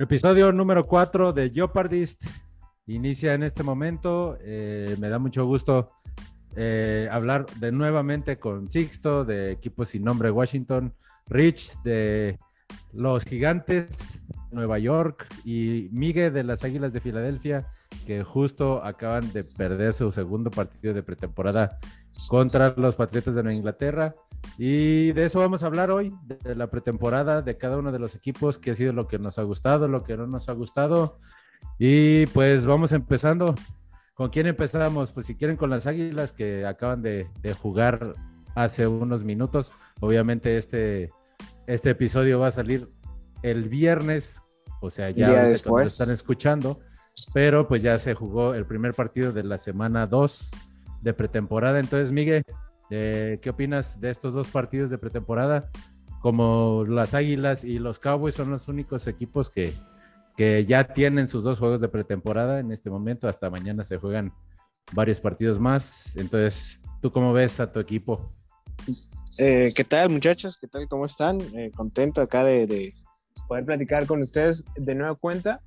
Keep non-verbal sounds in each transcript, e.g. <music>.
Episodio número 4 de Jeopardist inicia en este momento. Eh, me da mucho gusto eh, hablar de nuevamente con Sixto de Equipo Sin Nombre Washington, Rich de los Gigantes Nueva York y Miguel de las Águilas de Filadelfia, que justo acaban de perder su segundo partido de pretemporada contra los Patriotas de Nueva Inglaterra. Y de eso vamos a hablar hoy, de la pretemporada de cada uno de los equipos, que ha sido lo que nos ha gustado, lo que no nos ha gustado. Y pues vamos empezando. ¿Con quién empezamos? Pues si quieren con las Águilas que acaban de, jugar hace unos minutos. Obviamente este, este episodio va a salir el viernes, o sea, ya después. están escuchando, pero pues ya se jugó el primer partido de la semana 2 de pretemporada. Entonces, Miguel, eh, ¿qué opinas de estos dos partidos de pretemporada? Como las Águilas y los Cowboys son los únicos equipos que, que ya tienen sus dos juegos de pretemporada en este momento, hasta mañana se juegan varios partidos más. Entonces, ¿tú cómo ves a tu equipo? Eh, ¿Qué tal muchachos? ¿Qué tal? ¿Cómo están? Eh, contento acá de, poder platicar con ustedes de nueva cuenta.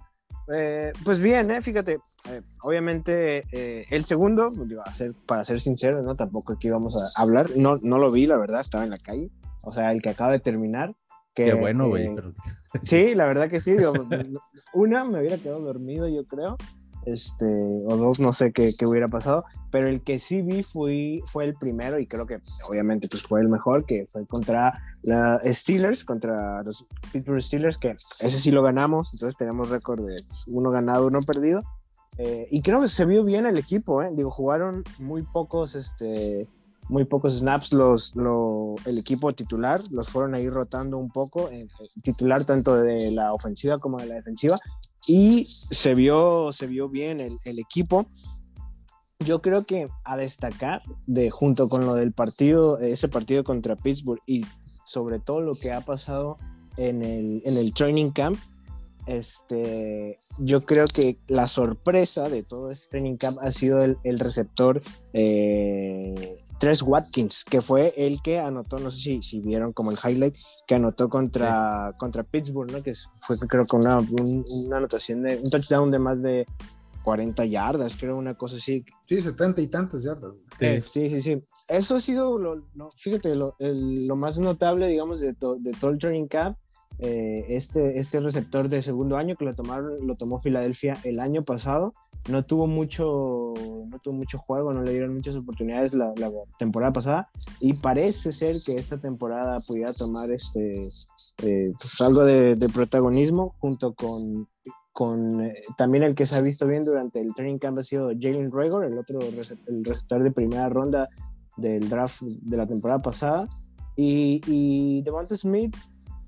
Pues bien, fíjate, eh, obviamente eh, el segundo, para ser sincero, ¿no? Tampoco aquí vamos a hablar, no, no lo vi, la verdad, estaba en la calle, o sea, el que acaba de terminar. Que, Qué bueno, güey. Eh, sí, la verdad que sí, <laughs> una me hubiera quedado dormido, yo creo, este, o dos, no sé qué, qué, hubiera pasado, pero el que sí vi fue, fue el primero y creo que obviamente pues fue el mejor, que fue contra la Steelers, contra los Pittsburgh Steelers, que ese sí lo ganamos, entonces tenemos récord de pues, uno ganado, uno perdido, eh, y creo que se vio bien el equipo, ¿eh? Digo, jugaron muy pocos, este, muy pocos snaps los, el equipo titular, los fueron ahí rotando un poco, eh, titular tanto de la ofensiva como de la defensiva, y se vio, se vio bien el, equipo. Yo creo que a destacar, de, junto con lo del partido, ese partido contra Pittsburgh y sobre todo lo que ha pasado en el, en el training camp, este, yo creo que la sorpresa de todo este training camp ha sido el, receptor eh, Tres Watkins, que fue el que anotó, no sé si, si vieron como el highlight, que anotó contra, contra Pittsburgh, ¿no? que fue creo que una, una anotación de un touchdown de más de 40 yardas, creo, una cosa así. Sí, 70 y tantas yardas. Sí, sí, sí. Eso ha sido, lo, fíjate, lo, lo, más notable, digamos, de, de todo el training camp eh, este, este receptor de segundo año que lo, tomaron, lo tomó Filadelfia el año pasado. No tuvo, mucho, no tuvo mucho juego, no le dieron muchas oportunidades la, temporada pasada. Y parece ser que esta temporada pudiera tomar este, eh, pues algo de, protagonismo junto con, con eh, también el que se ha visto bien durante el training camp ha sido Jalen Rager, el otro el receptor de primera ronda del draft de la temporada pasada. Y, y Devonta Smith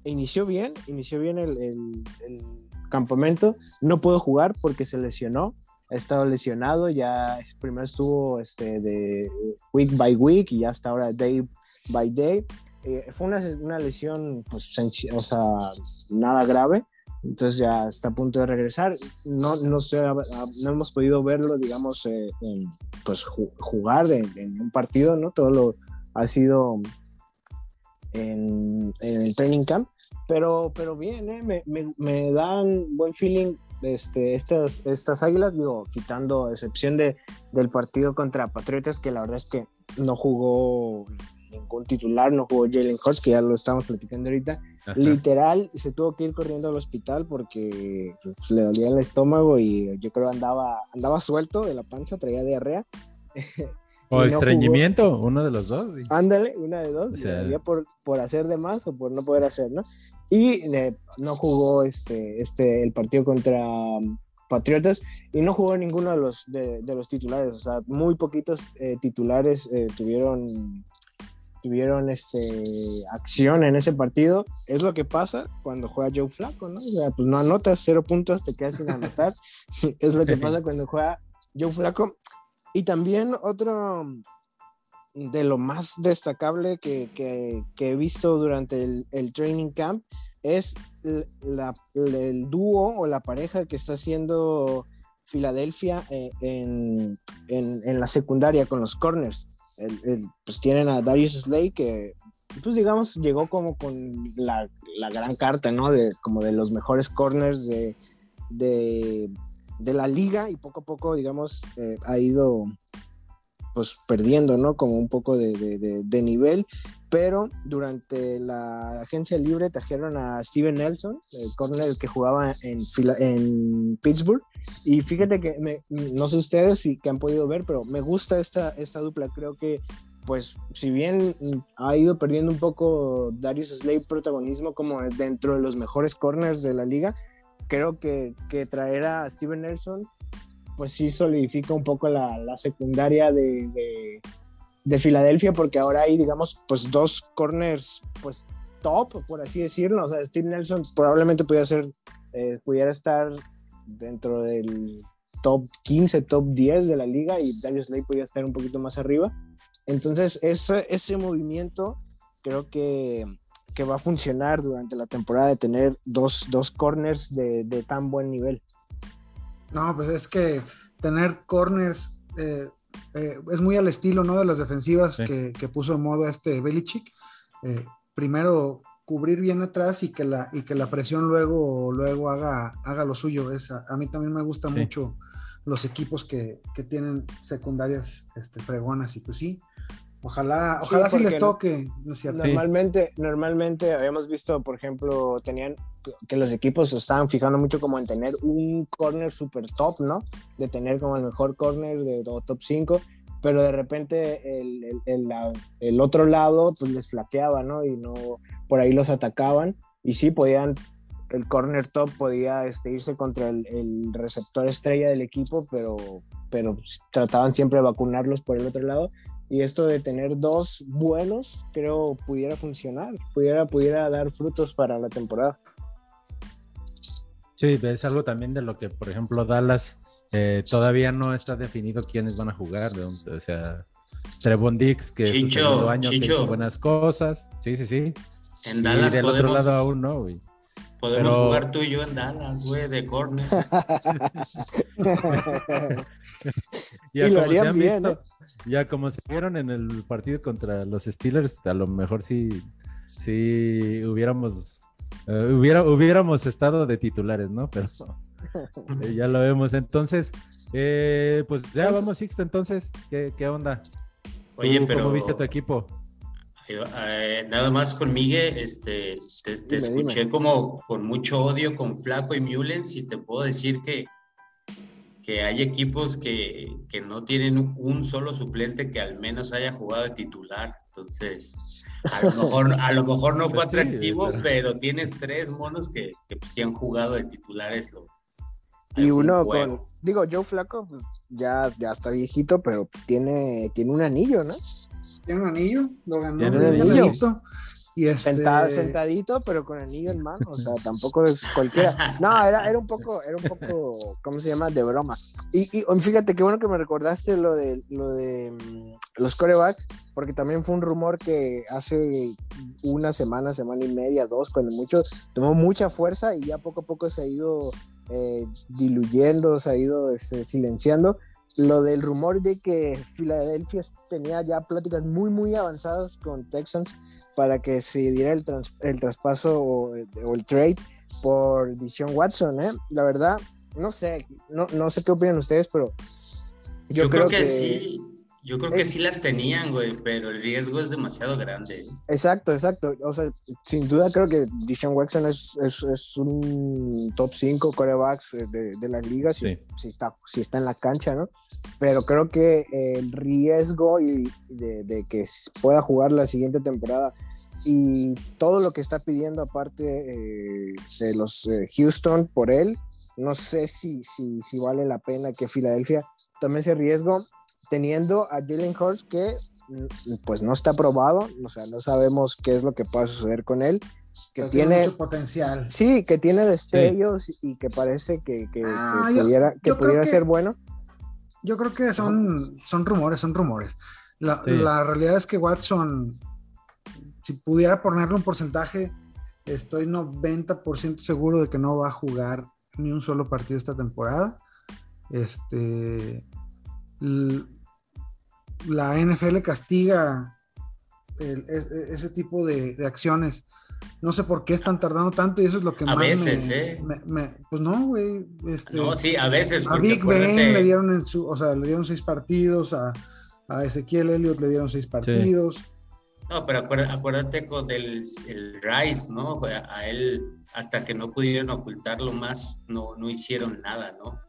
inició bien, inició bien el, campamento, no pudo jugar porque se lesionó, ha estado lesionado, ya primero estuvo este, de week by week y ya hasta ahora day by day. Eh, fue una, una, lesión, pues, o sea, nada grave, entonces ya está a punto de regresar. No, no, sé, no hemos podido verlo, digamos, eh, pues jugar en, en, un partido, ¿no? Todo lo ha sido en, en el training camp, pero, pero bien, ¿eh? me, me, me, dan buen feeling este, estas, estas águilas, digo, quitando excepción de, del partido contra Patriotas, que la verdad es que no jugó ningún titular, no jugó Jalen Hurts, que ya lo estamos platicando ahorita. Literal, se tuvo que ir corriendo al hospital porque pues, le dolía el estómago y yo creo andaba, andaba suelto de la panza, traía diarrea. <laughs> O estreñimiento, uno de los dos. Ándale, una de dos. por, por hacer de más o por no poder hacer, ¿no? Y no jugó este, este, el partido contra um, Patriotas y no jugó ninguno de los, de, los titulares. O sea, muy poquitos eh, titulares eh, tuvieron, tuvieron este, acción en ese partido. Es lo que pasa cuando juega Joe Flaco, ¿no? O sea, pues no anotas cero puntos, te quedas sin anotar. <laughs> es lo que pasa cuando juega Joe Flaco. Y también otro de lo más destacable que, que, he visto durante el, training camp es el dúo o la pareja que está haciendo Filadelfia eh, en, en, la secundaria con los corners. pues tienen a Darius Slay que pues digamos, llegó como con la, la, gran carta, ¿no? De, como de los mejores corners de, de, de la liga y poco a poco, digamos, eh, ha ido pues perdiendo, ¿no? Como un poco de, de, nivel, pero durante la agencia libre trajeron a Steven Nelson, el corner que jugaba en, en Pittsburgh, y fíjate que me, no sé ustedes si que han podido ver, pero me gusta esta, esta dupla, creo que pues si bien ha ido perdiendo un poco Darius Slade protagonismo como dentro de los mejores corners de la liga, creo que, que traer a Steven Nelson pues sí solidifica un poco la, la secundaria de, de, de, Filadelfia porque ahora hay digamos pues dos corners pues top por así decirlo, o sea Steve Nelson probablemente pudiera ser eh, pudiera estar dentro del top 15, top 10 de la liga y Darius Slade podría estar un poquito más arriba entonces, ese, ese movimiento creo que, que, va a funcionar durante la temporada de tener dos, dos corners de, de, tan buen nivel. No, pues es que tener corners eh, eh, es muy al estilo ¿no? de las defensivas sí. que, que, puso en modo este Belichick. Eh, primero cubrir bien atrás y que la, y que la presión luego, luego haga, haga lo suyo. Es, a, a mí también me gusta sí. mucho los equipos que, que tienen secundarias este, fregonas y pues sí, Ojalá, ojalá sí, les toque, ¿no es cierto? Normalmente, sí. normalmente habíamos visto, por ejemplo, tenían que los equipos se estaban fijando mucho como en tener un corner super top, ¿no? De tener como el mejor corner de top 5, pero de repente el, el, el, el, otro lado pues les flaqueaba, ¿no? Y no, por ahí los atacaban y sí podían, el corner top podía este, irse contra el, receptor estrella del equipo, pero, pero trataban siempre de vacunarlos por el otro lado y esto de tener dos buenos creo pudiera funcionar, pudiera, pudiera dar frutos para la temporada. Sí, es algo también de lo que, por ejemplo, Dallas eh, todavía no está definido quiénes van a jugar. O sea, Trevon Dix, que es su año Chicho. que hizo buenas cosas. Sí, sí, sí. En Dallas y del podemos, otro lado aún no, güey. Podemos Pero... jugar tú y yo en Dallas, güey, de corner. <laughs> <laughs> <laughs> ya, y lo harían bien, visto, ¿eh? ya como se vieron en el partido contra los Steelers, a lo mejor sí, sí hubiéramos, uh, hubiera, hubiéramos estado de titulares, ¿no? Pero <laughs> eh, ya lo vemos. Entonces, eh, pues ya vamos, Sixto, entonces, ¿qué, qué onda? Oye, ¿Cómo, pero... ¿Cómo viste tu equipo? Eh, nada más con Miguel, este, te, te dime, escuché dime. como con mucho odio con Flaco y Mullens y te puedo decir que que hay equipos que, que, no tienen un solo suplente que al menos haya jugado de titular. Entonces, a lo mejor, a lo mejor no <laughs> fue pues atractivo, sí, pero tienes tres monos que, que sí han jugado de titulares. Los, y uno con, digo, Joe Flaco pues, ya, ya está viejito, pero pues, tiene, tiene un anillo, ¿no? Tiene un anillo, lo ganó. Tiene un anillo. Y este... Sentadito, pero con anillo en mano, o sea, tampoco es cualquiera. No, era, era un poco, era un poco, ¿cómo se llama? De broma. Y, y fíjate, qué bueno que me recordaste lo de, lo de um, los corebacks, porque también fue un rumor que hace una semana, semana y media, dos, cuando mucho, tomó mucha fuerza y ya poco a poco se ha ido eh, diluyendo, se ha ido este, silenciando. Lo del rumor de que Filadelfia tenía ya pláticas muy, muy avanzadas con Texans para que se diera el, trans, el traspaso o, o, el trade por Dishon Watson, ¿eh? La verdad, no sé, no, no sé qué opinan ustedes, pero yo, yo creo, creo, que, que sí. Yo creo que eh, sí las tenían, güey, pero el riesgo es demasiado grande. ¿eh? Exacto, exacto. O sea, sin duda creo que Dishon Watson es, es, es, un top 5 corebacks de, de las ligas si, sí. si, está, si está en la cancha, ¿no? Pero creo que el riesgo y de, de, que pueda jugar la siguiente temporada y todo lo que está pidiendo aparte eh, de los eh, Houston por él, no sé si, si, si vale la pena que Filadelfia tome ese riesgo teniendo a Jalen Hurts que pues no está probado, o sea, no sabemos qué es lo que pueda suceder con él, que tiene, tiene potencial. Sí, que tiene destellos sí. y que parece que, que, ah, que yo, pudiera, que pudiera ser bueno. Yo creo que son, son rumores, son rumores. La, sí. la, realidad es que Watson, si pudiera ponerle un porcentaje, estoy 90% seguro de que no va a jugar ni un solo partido esta temporada. Este, la NFL castiga ese tipo de, acciones. No sé por qué están tardando tanto y eso es lo que a más veces, ¿eh? pues no, güey. Este, no, sí, a veces. A Big Ben le dieron en su, o sea, le dieron seis partidos, a, a Ezequiel Elliott le dieron seis partidos. No, pero acuérdate, con el, el Rice, ¿no? A él, hasta que no pudieron ocultarlo más, no, no hicieron nada, ¿no?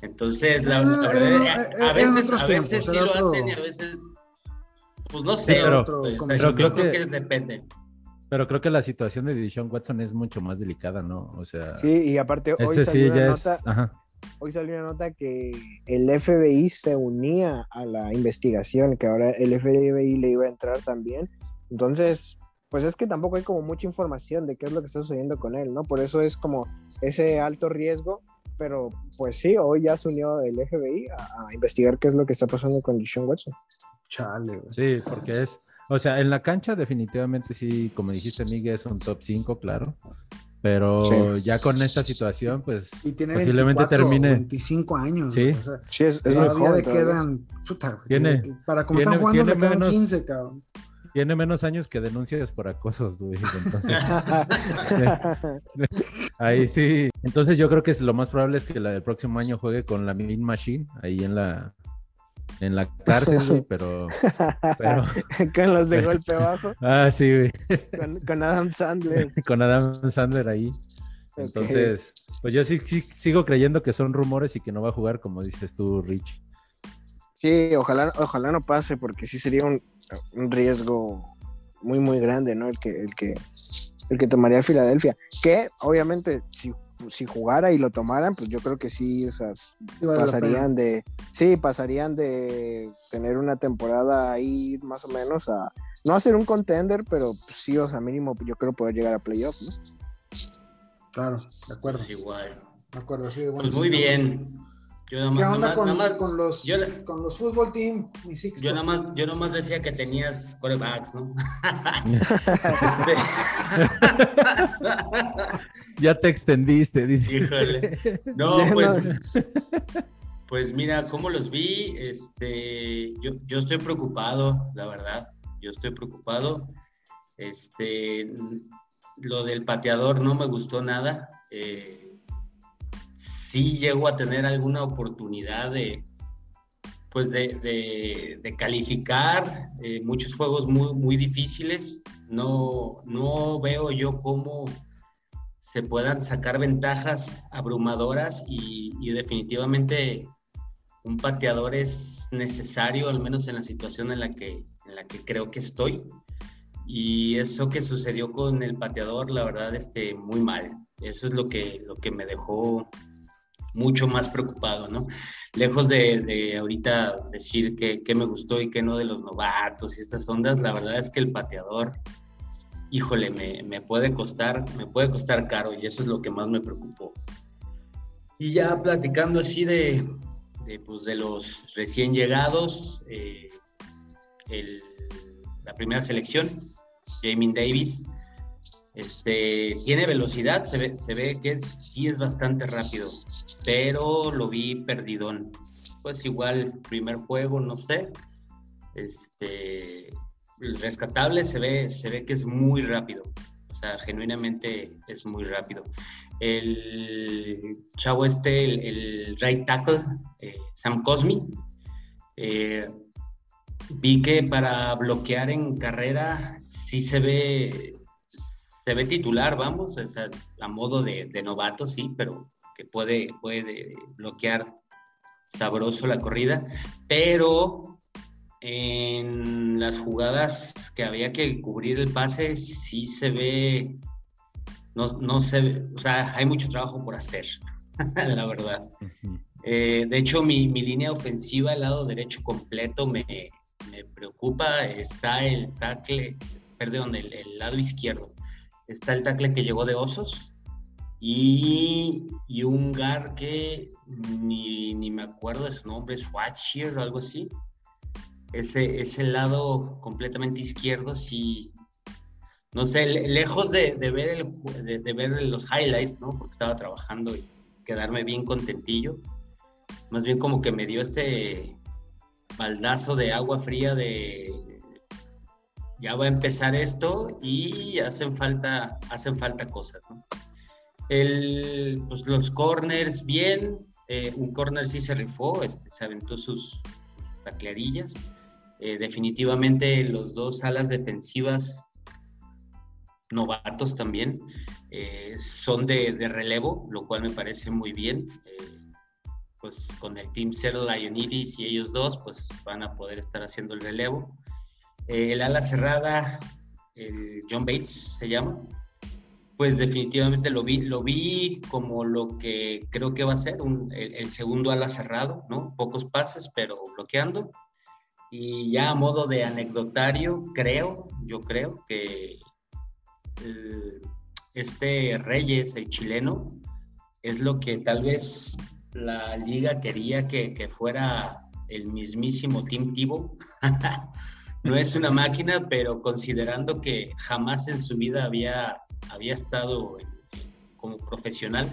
Entonces, la, ah, a, veces, a veces sí lo hacen y a veces, pues no sé, pero, pues, creo, que, depende. Pero creo que la situación de Dishon Watson es mucho más delicada, ¿no? O sea, sí, y aparte hoy este salió una nota, hoy salió una nota que el FBI se unía a la investigación, que ahora el FBI le iba a entrar también. Entonces, pues es que tampoco hay como mucha información de qué es lo que está sucediendo con él, ¿no? Por eso es como ese alto riesgo pero pues sí, hoy ya se unió el FBI a, investigar qué es lo que está pasando con Deshaun Watson. Chale, Sí, porque es, o sea, en la cancha definitivamente sí, como dijiste Miguel, es un top 5, claro. Pero ya con esta situación, pues posiblemente termine. 25 años. Sí, sí es, es muy joven. quedan, para como están jugando, le quedan 15, cabrón tiene menos años que denuncias por acosos, güey. Entonces, <laughs> ahí sí. Entonces yo creo que lo más probable es que el próximo año juegue con la Mean Machine ahí en la en la cárcel, güey, pero, <laughs> pero... con los de <laughs> golpe bajo. Ah, sí, güey. Con, Adam Sandler. con Adam Sandler ahí. Entonces, pues yo sí, sí, sigo creyendo que son rumores y que no va a jugar, como dices tú, Rich. Sí, ojalá, ojalá no pase, porque sí sería un, riesgo muy, muy grande, ¿no? El que, el que, el que tomaría Filadelfia. Que obviamente, si, si jugara y lo tomaran, pues yo creo que sí, esas pasarían de. Sí, pasarían de tener una temporada ahí más o menos a. No hacer un contender, pero sí, o sea, mínimo yo creo poder llegar a playoffs, ¿no? Claro, de acuerdo. Pues igual. De acuerdo, sí, Pues muy bien. ¿Qué onda con, los, con los fútbol team? Yo nada, más, yo nomás decía que tenías quarterbacks, ¿no? <laughs> ya te extendiste, dice. Híjole. No, pues, pues mira, ¿cómo los vi? Este, yo, yo estoy preocupado, la verdad. Yo estoy preocupado. Este, lo del pateador no me gustó nada. Eh, sí llego a tener alguna oportunidad de, pues de, calificar eh, muchos juegos muy, muy difíciles. No, no veo yo cómo se puedan sacar ventajas abrumadoras y, y, definitivamente un pateador es necesario, al menos en la situación en la que, en la que creo que estoy. Y eso que sucedió con el pateador, la verdad, este, muy mal. Eso es lo que, lo que me dejó mucho más preocupado, ¿no? Lejos de, ahorita decir que, me gustó y que no de los novatos y estas ondas, la verdad es que el pateador, híjole, me, puede costar, me puede costar caro y eso es lo que más me preocupó. Y ya platicando así de, de, pues, los recién llegados, eh, la primera selección, Jamie Davis, este, tiene velocidad, se ve, se ve que sí es bastante rápido, pero lo vi perdidón. Pues igual, primer juego, no sé. Este, rescatable se ve, se ve que es muy rápido. O sea, genuinamente es muy rápido. El chavo este, el, right tackle, eh, Sam Cosmi, eh, vi que para bloquear en carrera sí se ve se ve titular, vamos, o sea, a modo de, novato, sí, pero que puede, puede bloquear sabroso la corrida, pero en las jugadas que había que cubrir el pase, sí se ve, no, no se ve, o sea, hay mucho trabajo por hacer, <laughs> la verdad. Eh, de hecho, mi, línea ofensiva, el lado derecho completo, me, preocupa. Está el tackle, perdón, el lado izquierdo está el tackle que llegó de Osos y, un gar que ni, me acuerdo de su nombre, Swatcher o algo así. Ese, ese lado completamente izquierdo, sí, no sé, lejos de, ver de, ver los highlights, ¿no? Porque estaba trabajando y quedarme bien contentillo. Más bien como que me dio este baldazo de agua fría de, ya va a empezar esto y hacen falta, hacen falta cosas. El, pues, los corners bien, eh, un corner sí se rifó, este, se aventó sus taclearillas. Eh, definitivamente los dos alas defensivas novatos también eh, son de, relevo, lo cual me parece muy bien. pues con el Team Zero Lionitis y ellos dos, pues van a poder estar haciendo el relevo. El ala cerrada, el John Bates se llama, pues definitivamente lo vi, lo vi como lo que creo que va a ser el, segundo ala cerrado, ¿no? Pocos pases, pero bloqueando. Y ya a modo de anecdotario, creo, yo creo que este Reyes, el chileno, es lo que tal vez la liga quería que, que fuera el mismísimo Tim Tebow. <laughs> no es una máquina, pero considerando que jamás en su vida había había estado como profesional,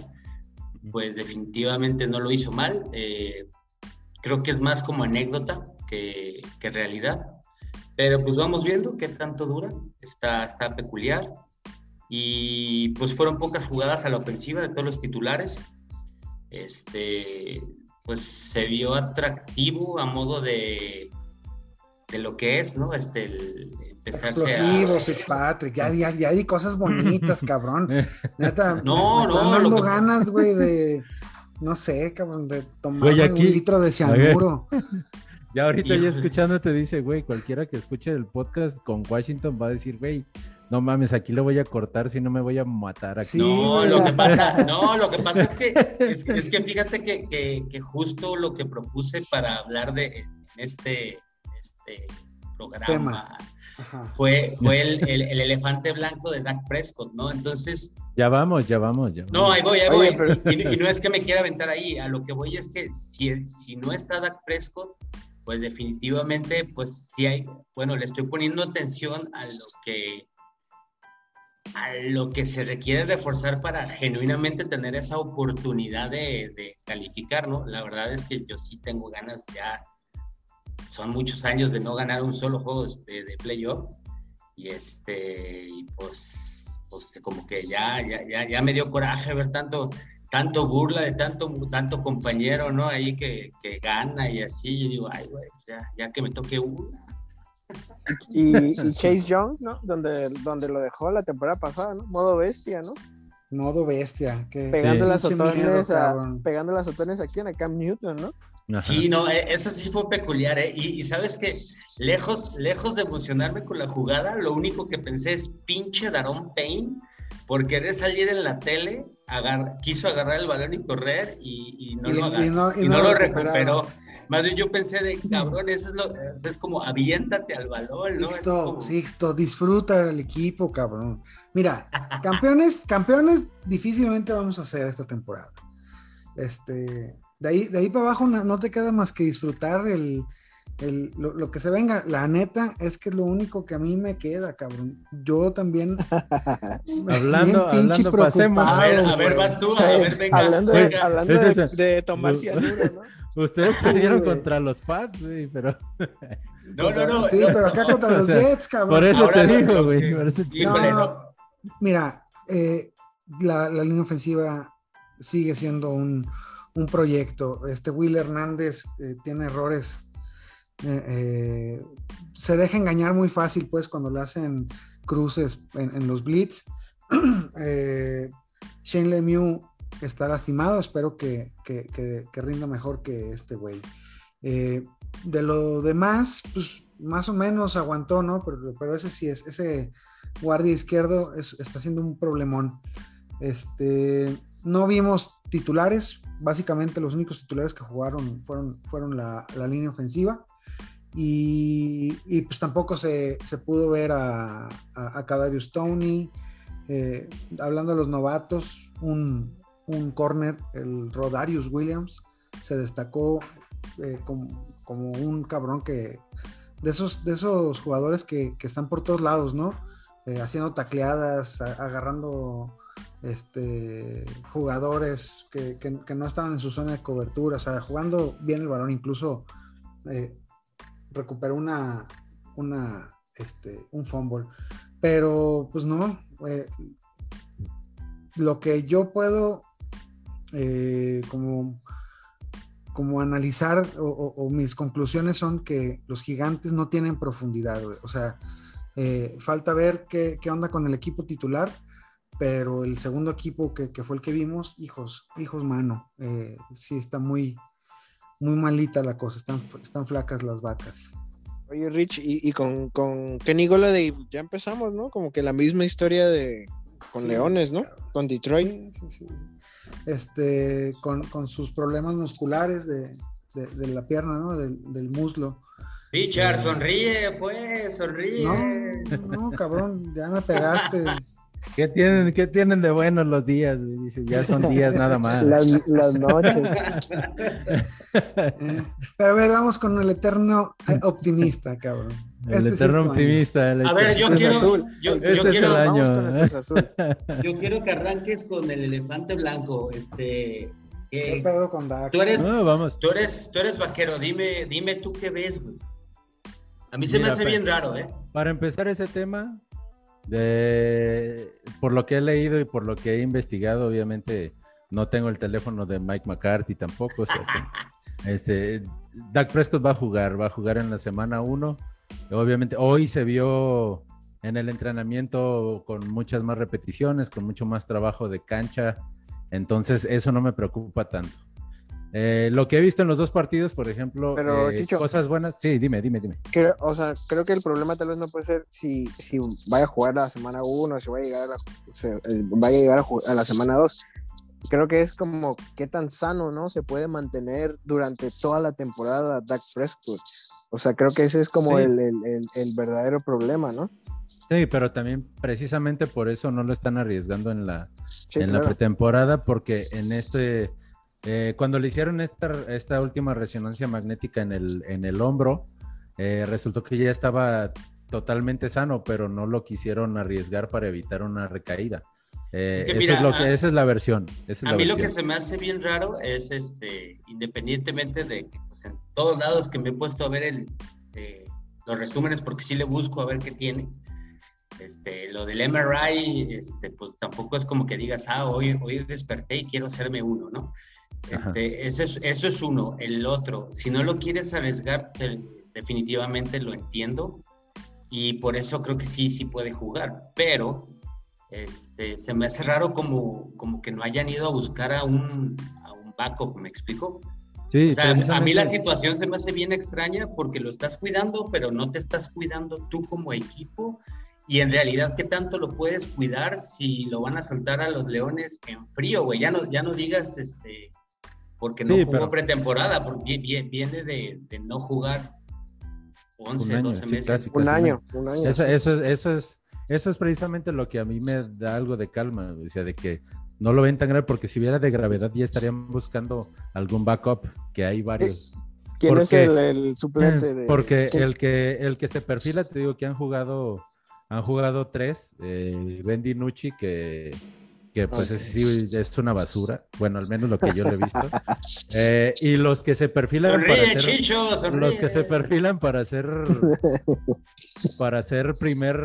pues definitivamente no lo hizo mal. Eh, creo que es más como anécdota que, que, realidad. Pero pues vamos viendo qué tanto dura. Está, está peculiar. Y pues fueron pocas jugadas a la ofensiva de todos los titulares. Este, pues se vio atractivo a modo de, de lo que es, ¿no? Este, el, Explosivos, Fitzpatrick, ya, ya, ya di cosas bonitas, <laughs> cabrón. Neta, no, me, están dando ganas, güey, de, <laughs> no sé, cabrón, de tomar un litro de cianuro. <laughs> Ya ahorita ya escuchándote dice, güey, cualquiera que escuche el podcast con Washington va a decir, güey, no mames, aquí lo voy a cortar si no me voy a matar aquí. no, lo que pasa, no, lo que pasa es que, es, que fíjate que, que, que, justo lo que propuse para hablar de este, este programa fue, fue el, el, elefante blanco de Dak Prescott, ¿no? Entonces... Ya vamos, ya vamos, ya No, ahí voy, ahí voy. y, no es que me quiera aventar ahí, a lo que voy es que si, si no está Dak Prescott, pues definitivamente, pues sí hay, bueno, le estoy poniendo atención a lo que a lo que se requiere reforzar para genuinamente tener esa oportunidad de, de, calificar, ¿no? La verdad es que yo sí tengo ganas ya son muchos años de no ganar un solo juego de, de playoff. Y este y pues, pues como que ya, ya, ya, ya, me dio coraje ver tanto tanto burla de tanto tanto compañero no ahí que, que gana y así. Yo digo ay güey pues ya, ya que me toque una y, <laughs> Chase Young no donde donde lo dejó la temporada pasada no modo bestia no modo bestia pegando las otones pegando las otones aquí en el Cam Newton no Sí, no, e, eso sí fue peculiar, ¿eh? Y, sabes que lejos, lejos de emocionarme con la jugada, lo único que pensé es pinche Daron Payne por querer salir en la tele, quiso agarrar el balón y correr y, no, lo, recuperó. Más bien yo pensé de, cabrón, eso es, lo, es como aviéntate al balón, ¿no? Sixto, Sixto, disfruta el equipo, cabrón. Mira, <laughs> campeones, campeones difícilmente vamos a hacer esta temporada. Este, de ahí, de ahí para abajo no, te queda más que disfrutar el, lo, que se venga. La neta es que es lo único que a mí me queda, cabrón. Yo también. <laughs> hablando, hablando, pasemos. A ver, a ver, vas tú, a ver, venga. Hablando de, hablando de, tomar cianuro, ¿no? <laughs> Ustedes se dieron contra los Pats, güey, pero. <laughs> No, no, no. Sí, pero acá contra los Jets, cabrón. Por eso te digo, güey. No, mira, eh, la, la línea ofensiva sigue siendo un, un proyecto. Este Will Hernández eh, tiene errores. Eh, eh, se deja engañar muy fácil, pues, cuando le hacen cruces en, los blitz. <clears throat> Shane Lemieux está lastimado. Espero que, rinda mejor que este güey. de lo demás, pues más o menos aguantó, ¿no? Pero, ese sí es, ese guardia izquierdo está haciendo un problemón. Este, no vimos titulares, básicamente los únicos titulares que jugaron fueron, fueron la, línea ofensiva. Y, pues tampoco se, pudo ver a, a, Tony. Eh, hablando de los novatos, un, un corner, el Rodarius Williams, se destacó eh, como, un cabrón que. De esos, de esos jugadores que, están por todos lados, ¿no? Eh, haciendo tacleadas, agarrando este, jugadores que, no estaban en su zona de cobertura, o sea, jugando bien el balón, incluso eh, recuperó una, este, un fumble. Pero pues no, eh, lo que yo puedo eh, como, como analizar o, mis conclusiones son que los gigantes no tienen profundidad, o sea, falta ver qué, onda con el equipo titular, pero el segundo equipo que, fue el que vimos, hijos, hijos mano, sí está muy, muy malita la cosa, están, están flacas las vacas. Oye, Rich, y, con, con Kenny de ya empezamos, ¿no? Como que la misma historia de con Leones, ¿no? Con Detroit. Sí, sí, este, con, sus problemas musculares de, la pierna, ¿no? Del, muslo. Richard, eh, sonríe, pues, sonríe. No, no, cabrón, ya me pegaste. <laughs> ¿Qué tienen, ¿Qué tienen de buenos los días? Dice, ya son días nada <laughs> más. Las, noches. Eh, pero a ver, vamos con el eterno eh, optimista, cabrón. El este eterno optimista. a ver, yo quiero. Azul. Yo, quiero, es el año. <laughs> Yo quiero que arranques con el elefante blanco. Este. ¿Qué pedo con Dak? Tú eres, vamos. Tú eres, tú eres vaquero. Dime, dime tú qué ves, güey. A mí se me hace bien raro, ¿eh? Para empezar ese tema, por lo que he leído y por lo que he investigado, obviamente no tengo el teléfono de Mike McCarthy tampoco. este, Dak Prescott va a jugar, va a jugar en la semana 1. Obviamente hoy se vio en el entrenamiento con muchas más repeticiones, con mucho más trabajo de cancha. Entonces eso no me preocupa tanto. Eh, lo que he visto en los dos partidos, por ejemplo, eh, cosas buenas. Sí, dime, dime, dime. o sea, creo que el problema tal vez no puede ser si, si vaya a jugar la semana 1, si vaya a llegar, a, vaya a, llegar a, la semana 2. Creo que es como qué tan sano, ¿no? Se puede mantener durante toda la temporada Dak Prescott. O sea, creo que ese es como el, el, el, verdadero problema, ¿no? Sí, pero también precisamente por eso no lo están arriesgando en la, en la pretemporada, porque en este eh, cuando le hicieron esta, esta última resonancia magnética en el, en el hombro, eh, resultó que ya estaba totalmente sano, pero no lo quisieron arriesgar para evitar una recaída. Eh, es lo que, esa es la versión. a mí lo que se me hace bien raro es, este, independientemente de que pues, en todos lados que me he puesto a ver el, los resúmenes, porque sí le busco a ver qué tiene, este, lo del MRI, este, pues tampoco es como que digas, ah, hoy, hoy desperté y quiero hacerme uno, ¿no? Este, eso, es, eso es uno. El otro, si no lo quieres arriesgar, definitivamente lo entiendo. Y por eso creo que sí, sí puede jugar. Pero este, se me hace raro como, como que no hayan ido a buscar a un, a un backup, ¿me explico? Sí, a mí la situación se me hace bien extraña porque lo estás cuidando, pero no te estás cuidando tú como equipo. Y en realidad, ¿qué tanto lo puedes cuidar si lo van a soltar a los Leones en frío, güey? Ya no, ya no digas este, porque no jugó pretemporada, porque viene de, no jugar 11, 12 meses. un, año, un año. Eso, eso, eso, es, eso es precisamente lo que a mí me da algo de calma, o sea, de que no lo ven tan grave, porque si hubiera de gravedad ya estarían buscando algún backup, que hay varios. ¿Quién es el, suplente? De... Porque el que, el que se perfila, te digo que han jugado, han jugado tres, eh, Ben Nucci, que que pues sí es una basura, bueno, al menos lo que yo le he visto. <laughs> Eh, y los que se perfilan para hacer, los que se perfilan para hacer para hacer primer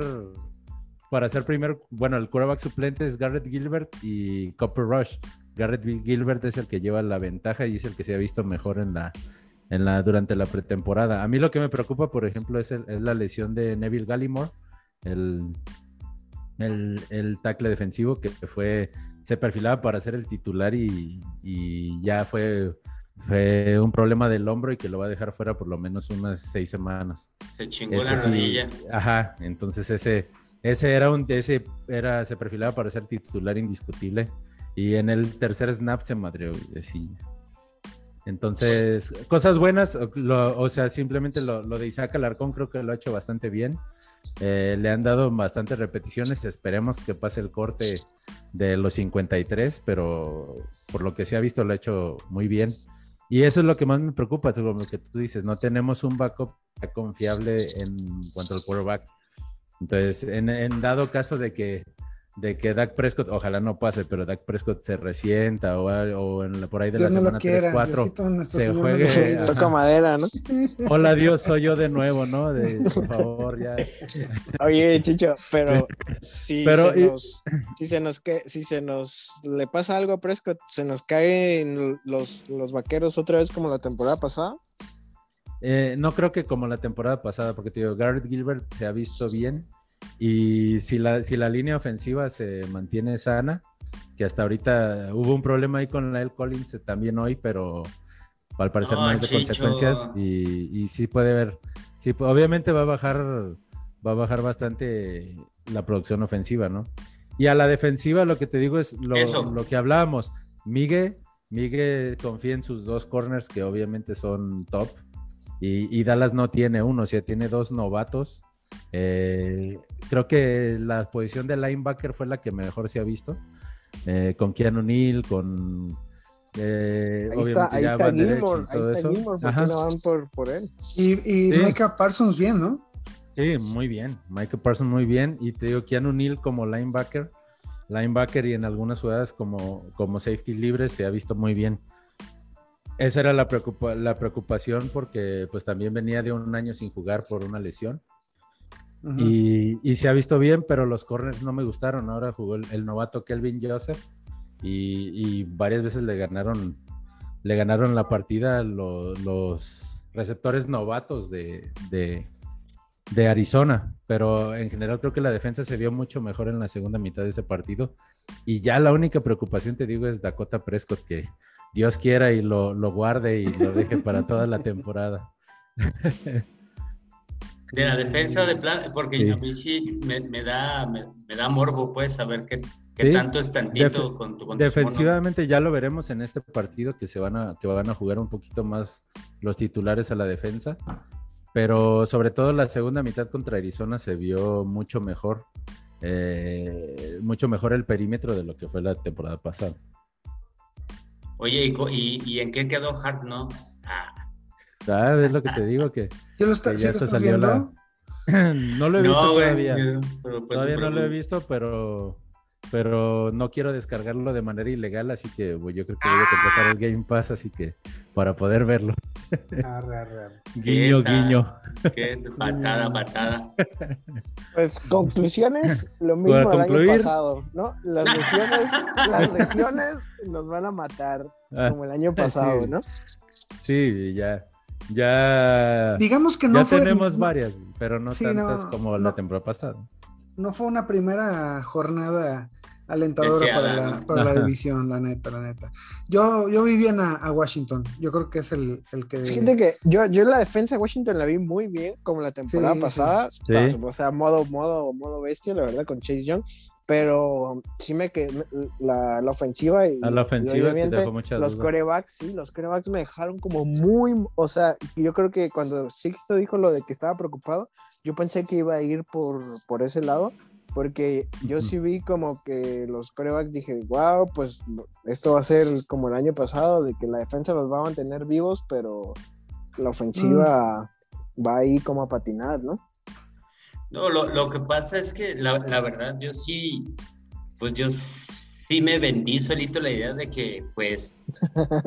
para hacer primer, bueno, el quarterback suplente es Garrett Gilbert y Copper Rush. Garrett Gilbert es el que lleva la ventaja y es el que se ha visto mejor en la en la durante la pretemporada. A mí lo que me preocupa, por ejemplo, es, es la lesión de Neville Gallimore, el el, el tackle defensivo que fue, se perfilaba para ser el titular y, ya fue, fue un problema del hombro y que lo va a dejar fuera por lo menos unas seis semanas. Se chingó la rodilla. ajá, entonces ese, ese era un, ese era, se perfilaba para ser titular indiscutible y en el tercer snap se madreó. Sí. Entonces, cosas buenas, o sea, simplemente lo, de Isaac Alarcón creo que lo ha hecho bastante bien. Eh, le han dado bastantes repeticiones, esperemos que pase el corte de los 53, pero por lo que se ha visto lo ha hecho muy bien. Y eso es lo que más me preocupa, lo que tú dices, no tenemos un backup confiable en cuanto al quarterback. Entonces, en, dado caso de que de que Dak Prescott, ojalá no pase, pero Dak Prescott se resienta o, en por ahí de la semana 3-4 se juegue. Toca madera, ¿no? <laughs> Hola Dios, soy yo de nuevo, ¿no? De, por favor, ya. Oye, Chicho, pero, si, se nos, si se nos si se nos le pasa algo a Prescott, ¿se nos caen los, los vaqueros otra vez como la temporada pasada? Eh, no creo que como la temporada pasada, porque te digo, Garrett Gilbert se ha visto bien y si la, si la línea ofensiva se mantiene sana, que hasta ahorita hubo un problema ahí con el Collins también hoy, pero al parecer no, hay de consecuencias y, y, sí puede ver, sí, obviamente va a bajar, va a bajar bastante la producción ofensiva, ¿no? Y a la defensiva lo que te digo es lo, lo que hablábamos, Miguel, Miguel confía en sus dos corners que obviamente son top y, y Dallas no tiene uno, o sea, tiene dos novatos eh, creo que la posición de linebacker fue la que mejor se ha visto. Eh, con Keanu Neal, con. Eh, ahí está, ahí está Gilmore, ahí está Gilmore, porque no van por, por él. Y, y Micah Parsons bien, ¿no? Sí, muy bien. Micah Parsons muy bien. Y te digo, Keanu Neal como linebacker, linebacker y en algunas jugadas como, como safety libre se ha visto muy bien. Esa era la, la preocupación porque pues también venía de un año sin jugar por una lesión y, se ha visto bien, pero los corners no me gustaron. Ahora jugó el, novato Kelvin Joseph y, varias veces le ganaron, le ganaron la partida los receptores novatos de, de, Arizona. Pero en general creo que la defensa se vio mucho mejor en la segunda mitad de ese partido. Y ya la única preocupación, te digo, es Dakota Prescott, que Dios quiera y lo, lo guarde y lo deje para toda la temporada. <laughs> De la defensa de plan, porque a mí sí me, da, me, da morbo, pues, saber qué, qué tanto es tantito con tu Defensivamente ya lo veremos en este partido que se van a, que van a jugar un poquito más los titulares a la defensa. Pero sobre todo la segunda mitad contra Arizona se vio mucho mejor. Eh, mucho mejor el perímetro de lo que fue la temporada pasada. Oye, ¿y, y, en qué quedó Hart Knocks? Ah, Ah, es lo que te digo que, lo está, ya esto salió la... <clears throat> no lo he visto todavía. Pues, todavía no lo he visto, pero pero no quiero descargarlo de manera ilegal, así que yo creo que voy a contratar el Game Pass, así que para poder verlo. <laughs> guiño, guiño. Qué patada, patada. Pues conclusiones, lo mismo del año pasado, ¿no? Las lesiones, <laughs> las lesiones nos van a matar ah, como el año pasado, ¿no? Sí, ya. Ya. Digamos que no ya tenemos varias, pero no tantas como la temporada pasada. No fue una primera jornada alentadora para, la, división, la neta, la neta. Yo, yo vi bien a, Washington. Yo creo que es el, el que. Fíjate que yo, yo la defensa de Washington la vi muy bien, como la temporada pasada. O sea, modo, modo, modo bestia, la verdad, con Chase Young pero sí me que la, la, ofensiva y, a la ofensiva los corebacks, sí, los corebacks me dejaron como muy, o sea, yo creo que cuando Sixto dijo lo de que estaba preocupado, yo pensé que iba a ir por, por ese lado, porque yo sí vi como que los corebacks dije, wow, pues esto va a ser como el año pasado, de que la defensa los va a mantener vivos, pero la ofensiva mm. va ahí como a patinar, ¿no? No, lo, lo que pasa es que la, la, verdad yo sí, pues yo sí me vendí solito la idea de que, pues,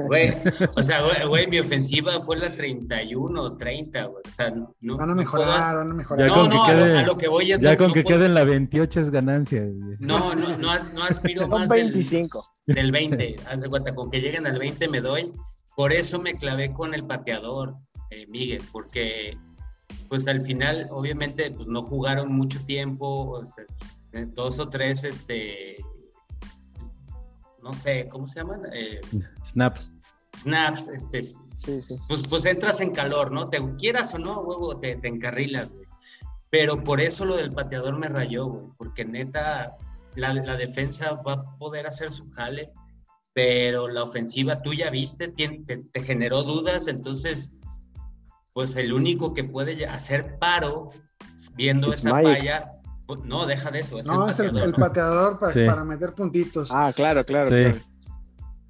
güey, <laughs> o sea, güey, mi ofensiva fue la 31, 30, güey, o sea, no. Van a mejorar, van a mejorar. Ya no, no, a, lo, que voy es. Ya con que queden la 28 es ganancia. No, no, no, no aspiro más. 25. Del, del 20, haz de cuenta, con que lleguen al 20 me doy. Por eso me clavé con el pateador, eh, Miguel, porque pues al final, obviamente, pues no jugaron mucho tiempo, eh, dos o tres, este, no sé, ¿cómo se llaman? Eh, snaps. Snaps, este, Pues, pues entras en calor, ¿no? Te quieras o no, huevo, te, te encarrilas, güey. Pero por eso lo del pateador me rayó, güey, porque neta, la, la, defensa va a poder hacer su jale, pero la ofensiva, tú ya viste, te, te generó dudas, entonces pues el único que puede hacer paro viendo esa falla, pues, no, deja de eso. Es no, el es el, pateador para, meter puntitos. Ah, claro, claro. Sí.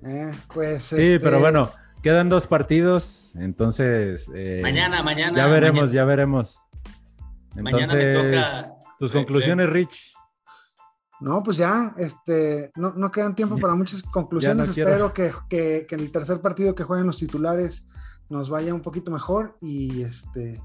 Eh, pues, sí, este pero bueno, quedan dos partidos, entonces... Eh, mañana, mañana. Ya veremos, ya veremos. Entonces, mañana me toca... Tus conclusiones, Rich. No, pues ya, este, no, no quedan tiempo para muchas conclusiones. Espero que, que, en el tercer partido que jueguen los titulares nos vaya un poquito mejor y este.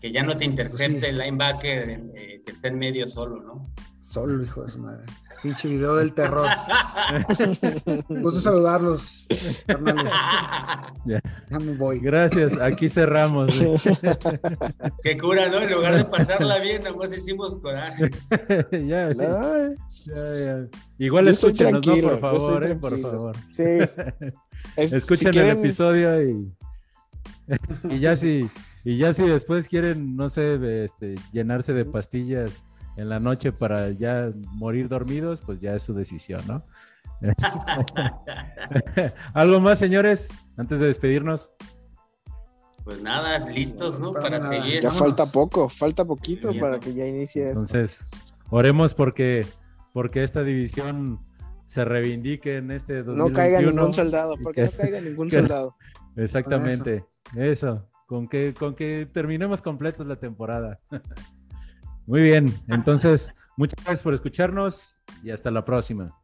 Que ya no te pues intercepte el linebacker eh, que esté en medio solo, ¿no? Solo, hijo de su madre. Pinche video del terror. <laughs> Gusto saludarlos, <laughs> Ya. me voy. Gracias, aquí cerramos. <laughs> Qué cura, ¿no? En lugar de pasarla bien, nada más hicimos coraje. ya, ya, ya, Igual escúchenos, ¿no? Por favor, eh, por favor. Sí. Escuchen el episodio y, <laughs> y ya si y ya si después quieren, no sé, este, llenarse de pastillas en la noche para ya morir dormidos, pues ya es su decisión, ¿no? <laughs> ¿Algo más, señores, antes de despedirnos? Pues nada, listos, ¿no? Para, seguir. Ya falta poco, falta poquito para que ya inicie Entonces, oremos porque, porque esta división se reivindique en este 2021. No caiga ningún soldado, porque no caiga ningún soldado. Exactamente, eso. con que, con que terminemos completos la temporada. <laughs> Muy bien, entonces muchas gracias por escucharnos y hasta la próxima.